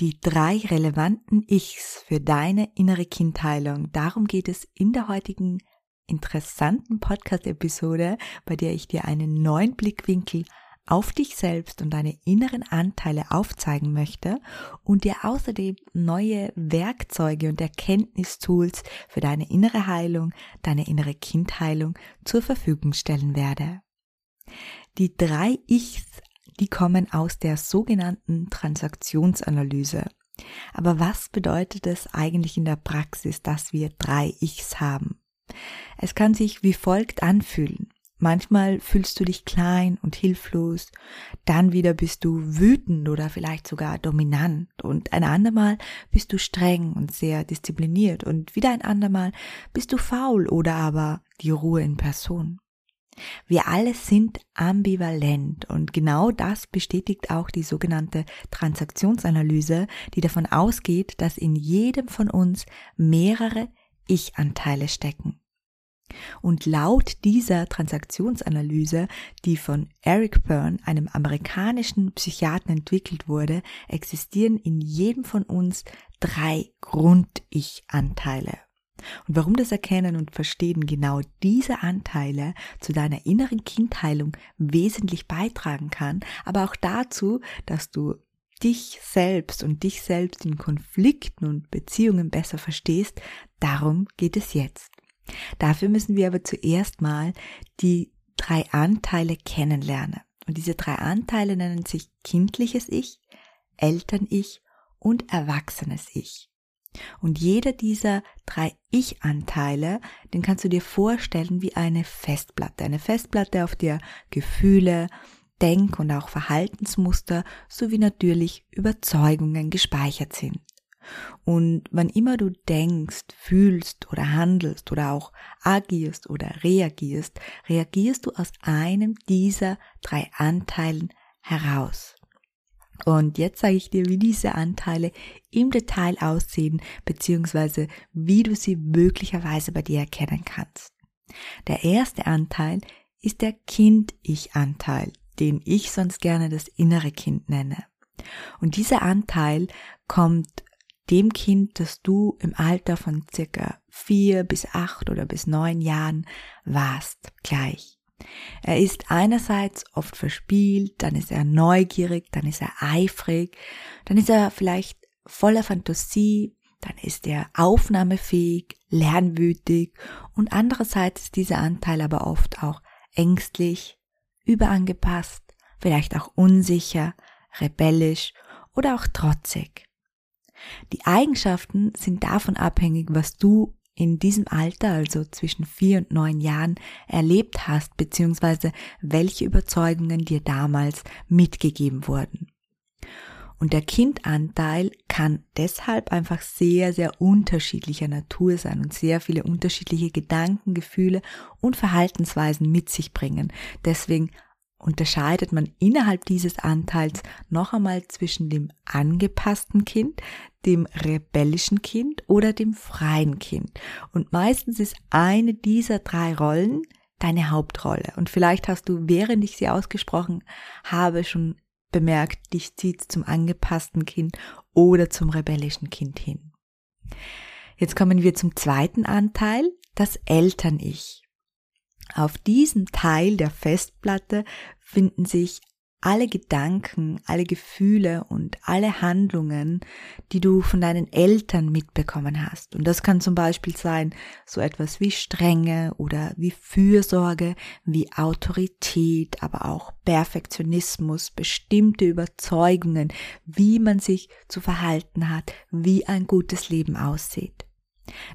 Die drei relevanten Ichs für deine innere Kindheilung. Darum geht es in der heutigen interessanten Podcast-Episode, bei der ich dir einen neuen Blickwinkel auf dich selbst und deine inneren Anteile aufzeigen möchte und dir außerdem neue Werkzeuge und Erkenntnistools für deine innere Heilung, deine innere Kindheilung zur Verfügung stellen werde. Die drei Ichs die kommen aus der sogenannten Transaktionsanalyse. Aber was bedeutet es eigentlich in der Praxis, dass wir drei Ichs haben? Es kann sich wie folgt anfühlen. Manchmal fühlst du dich klein und hilflos, dann wieder bist du wütend oder vielleicht sogar dominant und ein andermal bist du streng und sehr diszipliniert und wieder ein andermal bist du faul oder aber die Ruhe in Person. Wir alle sind ambivalent und genau das bestätigt auch die sogenannte Transaktionsanalyse, die davon ausgeht, dass in jedem von uns mehrere Ich-Anteile stecken. Und laut dieser Transaktionsanalyse, die von Eric Byrne, einem amerikanischen Psychiater, entwickelt wurde, existieren in jedem von uns drei Grund-Ich-Anteile. Und warum das Erkennen und Verstehen genau diese Anteile zu deiner inneren Kindheilung wesentlich beitragen kann, aber auch dazu, dass du dich selbst und dich selbst in Konflikten und Beziehungen besser verstehst, darum geht es jetzt. Dafür müssen wir aber zuerst mal die drei Anteile kennenlernen. Und diese drei Anteile nennen sich kindliches Ich, Eltern-Ich und erwachsenes Ich. Und jeder dieser drei Ich-Anteile, den kannst du dir vorstellen wie eine Festplatte. Eine Festplatte, auf der Gefühle, Denk- und auch Verhaltensmuster sowie natürlich Überzeugungen gespeichert sind. Und wann immer du denkst, fühlst oder handelst oder auch agierst oder reagierst, reagierst du aus einem dieser drei Anteilen heraus. Und jetzt sage ich dir, wie diese Anteile im Detail aussehen, beziehungsweise wie du sie möglicherweise bei dir erkennen kannst. Der erste Anteil ist der Kind-Ich-Anteil, den ich sonst gerne das innere Kind nenne. Und dieser Anteil kommt dem Kind, das du im Alter von circa vier bis acht oder bis neun Jahren warst, gleich. Er ist einerseits oft verspielt, dann ist er neugierig, dann ist er eifrig, dann ist er vielleicht voller Fantasie, dann ist er aufnahmefähig, lernwütig und andererseits ist dieser Anteil aber oft auch ängstlich, überangepasst, vielleicht auch unsicher, rebellisch oder auch trotzig. Die Eigenschaften sind davon abhängig, was du in diesem Alter, also zwischen vier und neun Jahren, erlebt hast, beziehungsweise welche Überzeugungen dir damals mitgegeben wurden. Und der Kindanteil kann deshalb einfach sehr, sehr unterschiedlicher Natur sein und sehr viele unterschiedliche Gedanken, Gefühle und Verhaltensweisen mit sich bringen. Deswegen unterscheidet man innerhalb dieses Anteils noch einmal zwischen dem angepassten Kind, dem rebellischen Kind oder dem freien Kind. Und meistens ist eine dieser drei Rollen deine Hauptrolle. Und vielleicht hast du, während ich sie ausgesprochen habe, schon bemerkt, dich zieht zum angepassten Kind oder zum rebellischen Kind hin. Jetzt kommen wir zum zweiten Anteil, das Eltern-Ich. Auf diesem Teil der Festplatte finden sich alle Gedanken, alle Gefühle und alle Handlungen, die du von deinen Eltern mitbekommen hast. Und das kann zum Beispiel sein so etwas wie Strenge oder wie Fürsorge, wie Autorität, aber auch Perfektionismus, bestimmte Überzeugungen, wie man sich zu verhalten hat, wie ein gutes Leben aussieht.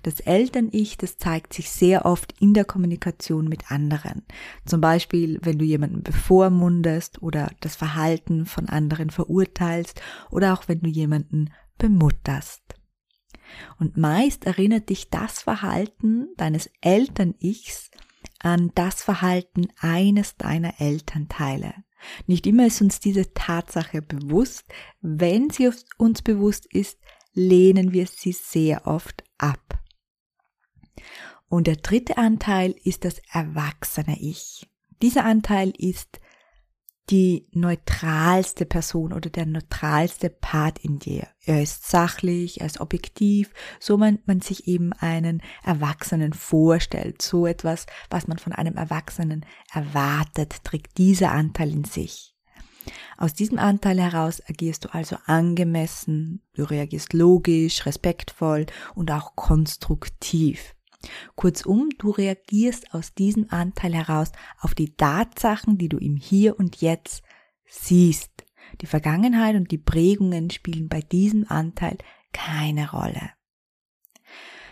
Das Eltern-Ich, das zeigt sich sehr oft in der Kommunikation mit anderen. Zum Beispiel, wenn du jemanden bevormundest oder das Verhalten von anderen verurteilst oder auch wenn du jemanden bemutterst. Und meist erinnert dich das Verhalten deines Eltern-Ichs an das Verhalten eines deiner Elternteile. Nicht immer ist uns diese Tatsache bewusst. Wenn sie uns bewusst ist, lehnen wir sie sehr oft ab. Und der dritte Anteil ist das erwachsene Ich. Dieser Anteil ist die neutralste Person oder der neutralste Part in dir. Er ist sachlich, er ist objektiv, so man, man sich eben einen Erwachsenen vorstellt. So etwas, was man von einem Erwachsenen erwartet, trägt dieser Anteil in sich. Aus diesem Anteil heraus agierst du also angemessen, du reagierst logisch, respektvoll und auch konstruktiv. Kurzum, du reagierst aus diesem Anteil heraus auf die Tatsachen, die du im Hier und Jetzt siehst. Die Vergangenheit und die Prägungen spielen bei diesem Anteil keine Rolle.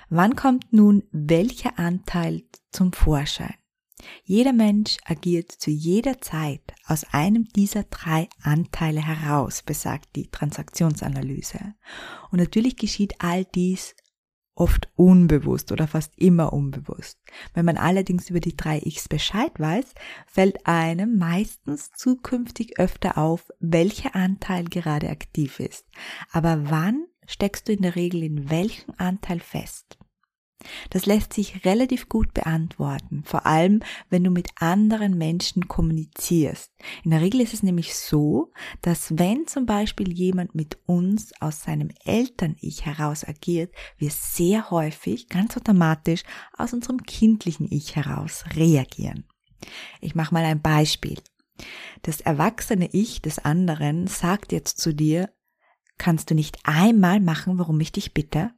Wann kommt nun welcher Anteil zum Vorschein? Jeder Mensch agiert zu jeder Zeit aus einem dieser drei Anteile heraus, besagt die Transaktionsanalyse. Und natürlich geschieht all dies oft unbewusst oder fast immer unbewusst. Wenn man allerdings über die drei Ichs Bescheid weiß, fällt einem meistens zukünftig öfter auf, welcher Anteil gerade aktiv ist. Aber wann steckst du in der Regel in welchem Anteil fest? Das lässt sich relativ gut beantworten, vor allem wenn du mit anderen Menschen kommunizierst. In der Regel ist es nämlich so, dass wenn zum Beispiel jemand mit uns aus seinem Eltern-Ich heraus agiert, wir sehr häufig ganz automatisch aus unserem kindlichen Ich heraus reagieren. Ich mache mal ein Beispiel. Das erwachsene Ich des anderen sagt jetzt zu dir, kannst du nicht einmal machen, warum ich dich bitte?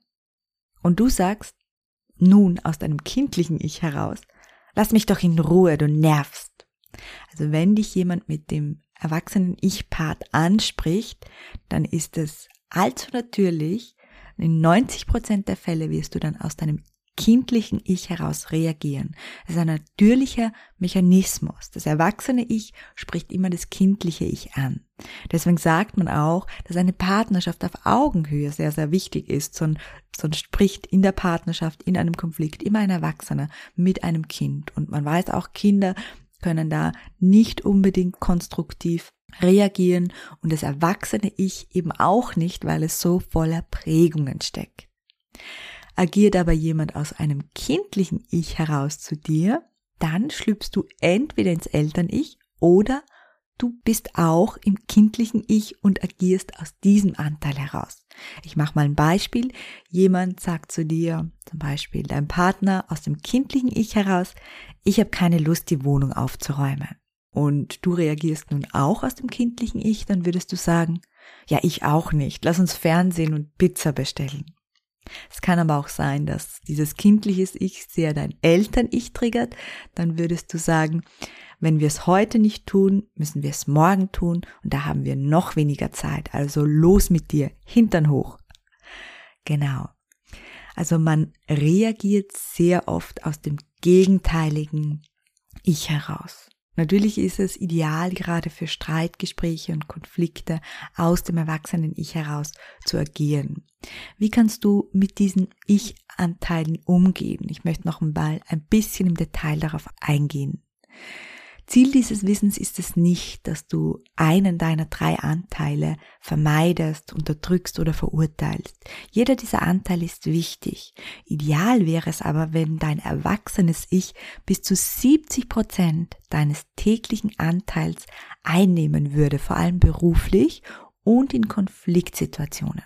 Und du sagst, nun aus deinem kindlichen Ich heraus, lass mich doch in Ruhe, du nervst. Also wenn dich jemand mit dem erwachsenen Ich-Part anspricht, dann ist es allzu natürlich, in 90 Prozent der Fälle wirst du dann aus deinem kindlichen Ich heraus reagieren. Es ist ein natürlicher Mechanismus. Das erwachsene Ich spricht immer das kindliche Ich an. Deswegen sagt man auch, dass eine Partnerschaft auf Augenhöhe sehr, sehr wichtig ist. Sonst, sonst spricht in der Partnerschaft, in einem Konflikt immer ein Erwachsener mit einem Kind. Und man weiß auch, Kinder können da nicht unbedingt konstruktiv reagieren und das erwachsene Ich eben auch nicht, weil es so voller Prägungen steckt. Agiert aber jemand aus einem kindlichen Ich heraus zu dir, dann schlüpfst du entweder ins Eltern-Ich oder du bist auch im kindlichen Ich und agierst aus diesem Anteil heraus. Ich mache mal ein Beispiel. Jemand sagt zu dir, zum Beispiel dein Partner aus dem kindlichen Ich heraus, ich habe keine Lust, die Wohnung aufzuräumen. Und du reagierst nun auch aus dem kindlichen Ich, dann würdest du sagen, ja, ich auch nicht. Lass uns Fernsehen und Pizza bestellen. Es kann aber auch sein, dass dieses kindliches Ich sehr dein Eltern-Ich triggert. Dann würdest du sagen, wenn wir es heute nicht tun, müssen wir es morgen tun und da haben wir noch weniger Zeit. Also los mit dir, Hintern hoch. Genau. Also man reagiert sehr oft aus dem gegenteiligen Ich heraus. Natürlich ist es ideal, gerade für Streitgespräche und Konflikte aus dem erwachsenen Ich heraus zu agieren. Wie kannst du mit diesen Ich-Anteilen umgehen? Ich möchte noch einmal ein bisschen im Detail darauf eingehen. Ziel dieses Wissens ist es nicht, dass du einen deiner drei Anteile vermeidest, unterdrückst oder verurteilst. Jeder dieser Anteile ist wichtig. Ideal wäre es aber, wenn dein erwachsenes Ich bis zu 70 Prozent deines täglichen Anteils einnehmen würde, vor allem beruflich und in Konfliktsituationen.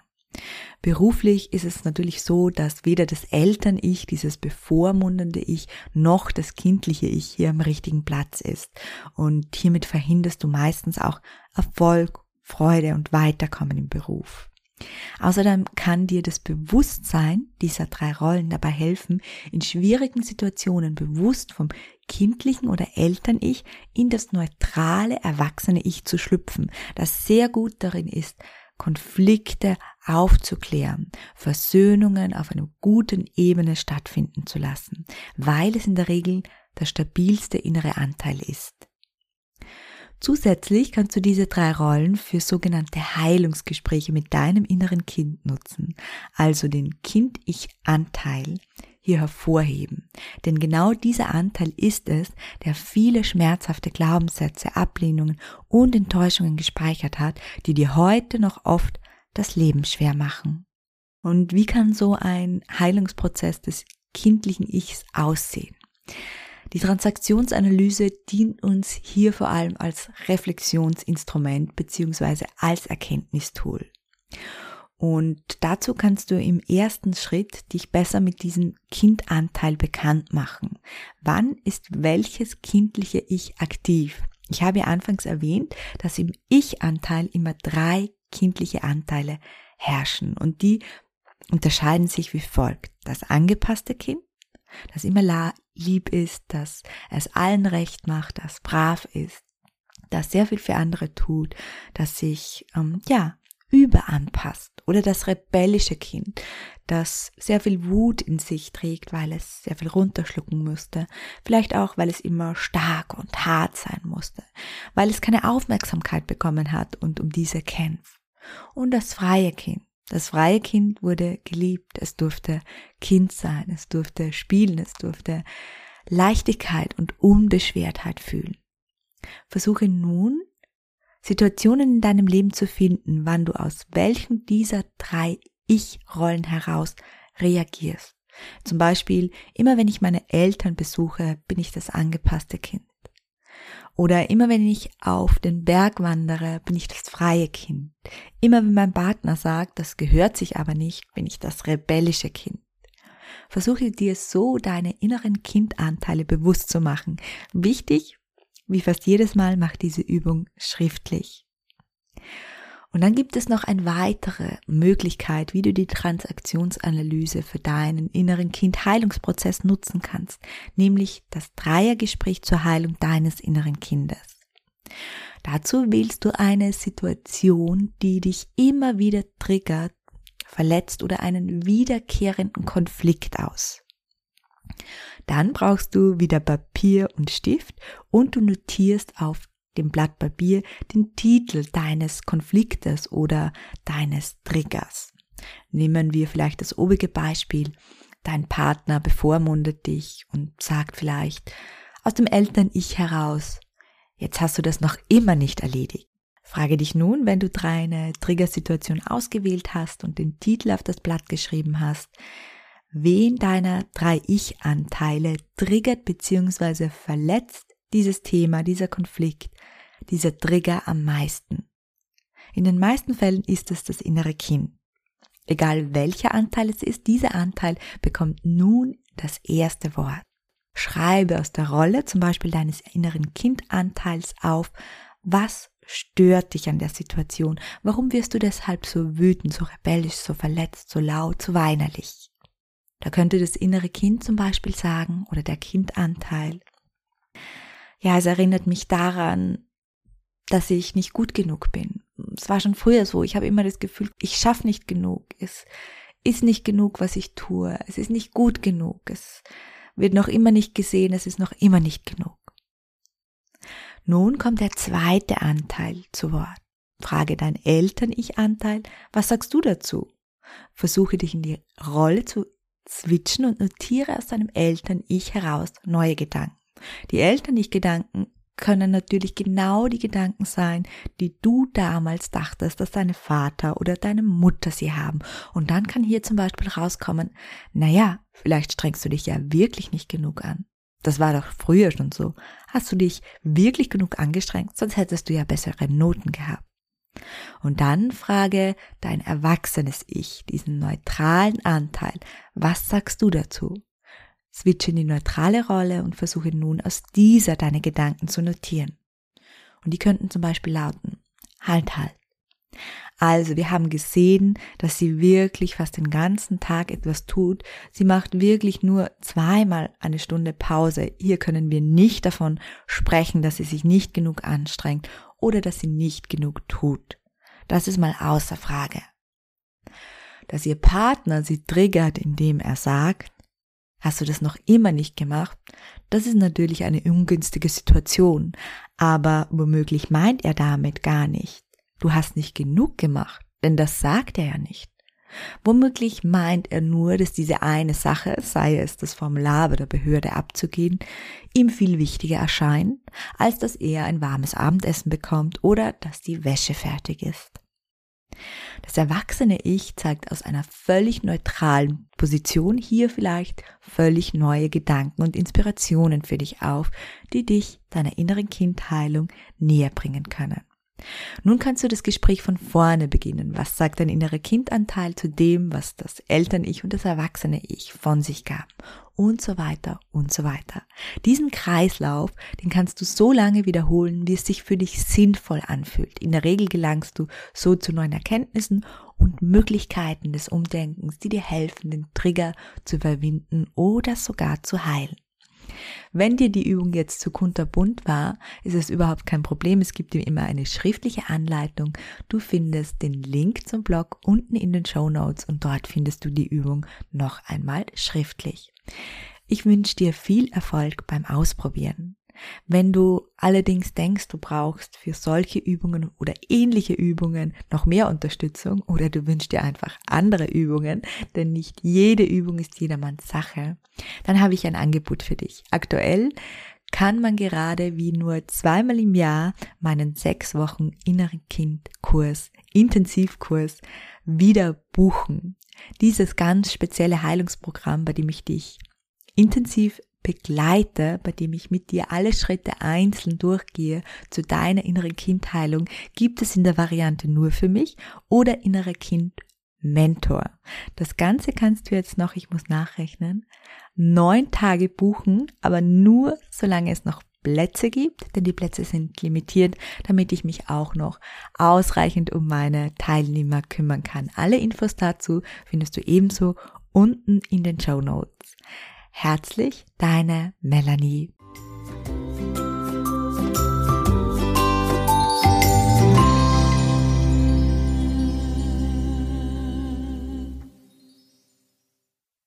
Beruflich ist es natürlich so, dass weder das Eltern-Ich, dieses bevormundende Ich, noch das kindliche Ich hier am richtigen Platz ist. Und hiermit verhinderst du meistens auch Erfolg, Freude und Weiterkommen im Beruf. Außerdem kann dir das Bewusstsein dieser drei Rollen dabei helfen, in schwierigen Situationen bewusst vom kindlichen oder Eltern-Ich in das neutrale, erwachsene Ich zu schlüpfen, das sehr gut darin ist, Konflikte aufzuklären, Versöhnungen auf einer guten Ebene stattfinden zu lassen, weil es in der Regel der stabilste innere Anteil ist. Zusätzlich kannst du diese drei Rollen für sogenannte Heilungsgespräche mit deinem inneren Kind nutzen, also den Kind-Ich-Anteil hier hervorheben. Denn genau dieser Anteil ist es, der viele schmerzhafte Glaubenssätze, Ablehnungen und Enttäuschungen gespeichert hat, die dir heute noch oft das Leben schwer machen. Und wie kann so ein Heilungsprozess des kindlichen Ichs aussehen? Die Transaktionsanalyse dient uns hier vor allem als Reflexionsinstrument beziehungsweise als Erkenntnistool. Und dazu kannst du im ersten Schritt dich besser mit diesem Kindanteil bekannt machen. Wann ist welches kindliche Ich aktiv? Ich habe ja anfangs erwähnt, dass im Ich-Anteil immer drei kindliche Anteile herrschen und die unterscheiden sich wie folgt. Das angepasste Kind, das immer lieb ist, das es allen recht macht, das brav ist, das sehr viel für andere tut, das sich ähm, ja überanpasst oder das rebellische Kind, das sehr viel Wut in sich trägt, weil es sehr viel runterschlucken musste, vielleicht auch, weil es immer stark und hart sein musste, weil es keine Aufmerksamkeit bekommen hat und um diese kämpft. Und das freie Kind. Das freie Kind wurde geliebt, es durfte Kind sein, es durfte spielen, es durfte Leichtigkeit und Unbeschwertheit fühlen. Versuche nun Situationen in deinem Leben zu finden, wann du aus welchen dieser drei Ich-Rollen heraus reagierst. Zum Beispiel, immer wenn ich meine Eltern besuche, bin ich das angepasste Kind. Oder immer wenn ich auf den Berg wandere, bin ich das freie Kind. Immer wenn mein Partner sagt, das gehört sich aber nicht, bin ich das rebellische Kind. Versuche dir so deine inneren Kindanteile bewusst zu machen. Wichtig, wie fast jedes Mal macht diese Übung schriftlich. Und dann gibt es noch eine weitere Möglichkeit, wie du die Transaktionsanalyse für deinen inneren Kind-Heilungsprozess nutzen kannst, nämlich das Dreiergespräch zur Heilung deines inneren Kindes. Dazu wählst du eine Situation, die dich immer wieder triggert, verletzt oder einen wiederkehrenden Konflikt aus. Dann brauchst du wieder Papier und Stift und du notierst auf dem Blatt Papier den Titel deines Konfliktes oder deines Triggers. Nehmen wir vielleicht das obige Beispiel. Dein Partner bevormundet dich und sagt vielleicht aus dem Eltern-Ich heraus, jetzt hast du das noch immer nicht erledigt. Frage dich nun, wenn du deine Triggersituation ausgewählt hast und den Titel auf das Blatt geschrieben hast, wen deiner drei Ich-Anteile triggert bzw. verletzt dieses Thema, dieser Konflikt, dieser Trigger am meisten. In den meisten Fällen ist es das innere Kind. Egal welcher Anteil es ist, dieser Anteil bekommt nun das erste Wort. Schreibe aus der Rolle zum Beispiel deines inneren Kindanteils auf, was stört dich an der Situation? Warum wirst du deshalb so wütend, so rebellisch, so verletzt, so laut, so weinerlich? Da könnte das innere Kind zum Beispiel sagen oder der Kindanteil. Ja, es erinnert mich daran, dass ich nicht gut genug bin. Es war schon früher so. Ich habe immer das Gefühl, ich schaffe nicht genug. Es ist nicht genug, was ich tue. Es ist nicht gut genug. Es wird noch immer nicht gesehen. Es ist noch immer nicht genug. Nun kommt der zweite Anteil zu Wort. Frage dein Eltern-Ich-Anteil, was sagst du dazu? Versuche dich in die Rolle zu switchen und notiere aus deinem Eltern-Ich heraus neue Gedanken. Die Eltern-Ich-Gedanken können natürlich genau die Gedanken sein, die du damals dachtest, dass deine Vater oder deine Mutter sie haben. Und dann kann hier zum Beispiel rauskommen, naja, vielleicht strengst du dich ja wirklich nicht genug an. Das war doch früher schon so. Hast du dich wirklich genug angestrengt, sonst hättest du ja bessere Noten gehabt. Und dann frage dein erwachsenes Ich, diesen neutralen Anteil, was sagst du dazu? Switche in die neutrale Rolle und versuche nun aus dieser deine Gedanken zu notieren. Und die könnten zum Beispiel lauten, halt, halt. Also, wir haben gesehen, dass sie wirklich fast den ganzen Tag etwas tut. Sie macht wirklich nur zweimal eine Stunde Pause. Hier können wir nicht davon sprechen, dass sie sich nicht genug anstrengt oder dass sie nicht genug tut. Das ist mal außer Frage. Dass ihr Partner sie triggert, indem er sagt, Hast du das noch immer nicht gemacht? Das ist natürlich eine ungünstige Situation, aber womöglich meint er damit gar nicht. Du hast nicht genug gemacht, denn das sagt er ja nicht. Womöglich meint er nur, dass diese eine Sache, sei es das Formular bei der Behörde abzugehen, ihm viel wichtiger erscheint, als dass er ein warmes Abendessen bekommt oder dass die Wäsche fertig ist. Das erwachsene Ich zeigt aus einer völlig neutralen Position hier vielleicht völlig neue Gedanken und Inspirationen für dich auf, die dich deiner inneren Kindheilung näher bringen können. Nun kannst du das Gespräch von vorne beginnen. Was sagt dein innerer Kindanteil zu dem, was das Eltern-Ich und das erwachsene Ich von sich gaben? Und so weiter und so weiter. Diesen Kreislauf, den kannst du so lange wiederholen, wie es sich für dich sinnvoll anfühlt. In der Regel gelangst du so zu neuen Erkenntnissen und Möglichkeiten des Umdenkens, die dir helfen, den Trigger zu überwinden oder sogar zu heilen. Wenn dir die Übung jetzt zu kunterbunt war, ist es überhaupt kein Problem. Es gibt dir immer eine schriftliche Anleitung. Du findest den Link zum Blog unten in den Show Notes und dort findest du die Übung noch einmal schriftlich. Ich wünsche dir viel Erfolg beim Ausprobieren. Wenn du allerdings denkst, du brauchst für solche Übungen oder ähnliche Übungen noch mehr Unterstützung oder du wünschst dir einfach andere Übungen, denn nicht jede Übung ist jedermanns Sache, dann habe ich ein Angebot für dich. Aktuell kann man gerade wie nur zweimal im Jahr meinen sechs Wochen inneren Kind Kurs, Intensivkurs wieder buchen. Dieses ganz spezielle Heilungsprogramm, bei dem ich dich intensiv begleite, bei dem ich mit dir alle Schritte einzeln durchgehe zu deiner inneren Kindheilung, gibt es in der Variante nur für mich oder innerer Kind Mentor. Das Ganze kannst du jetzt noch, ich muss nachrechnen, neun Tage buchen, aber nur solange es noch Plätze gibt, denn die Plätze sind limitiert, damit ich mich auch noch ausreichend um meine Teilnehmer kümmern kann. Alle Infos dazu findest du ebenso unten in den Show Notes. Herzlich, deine Melanie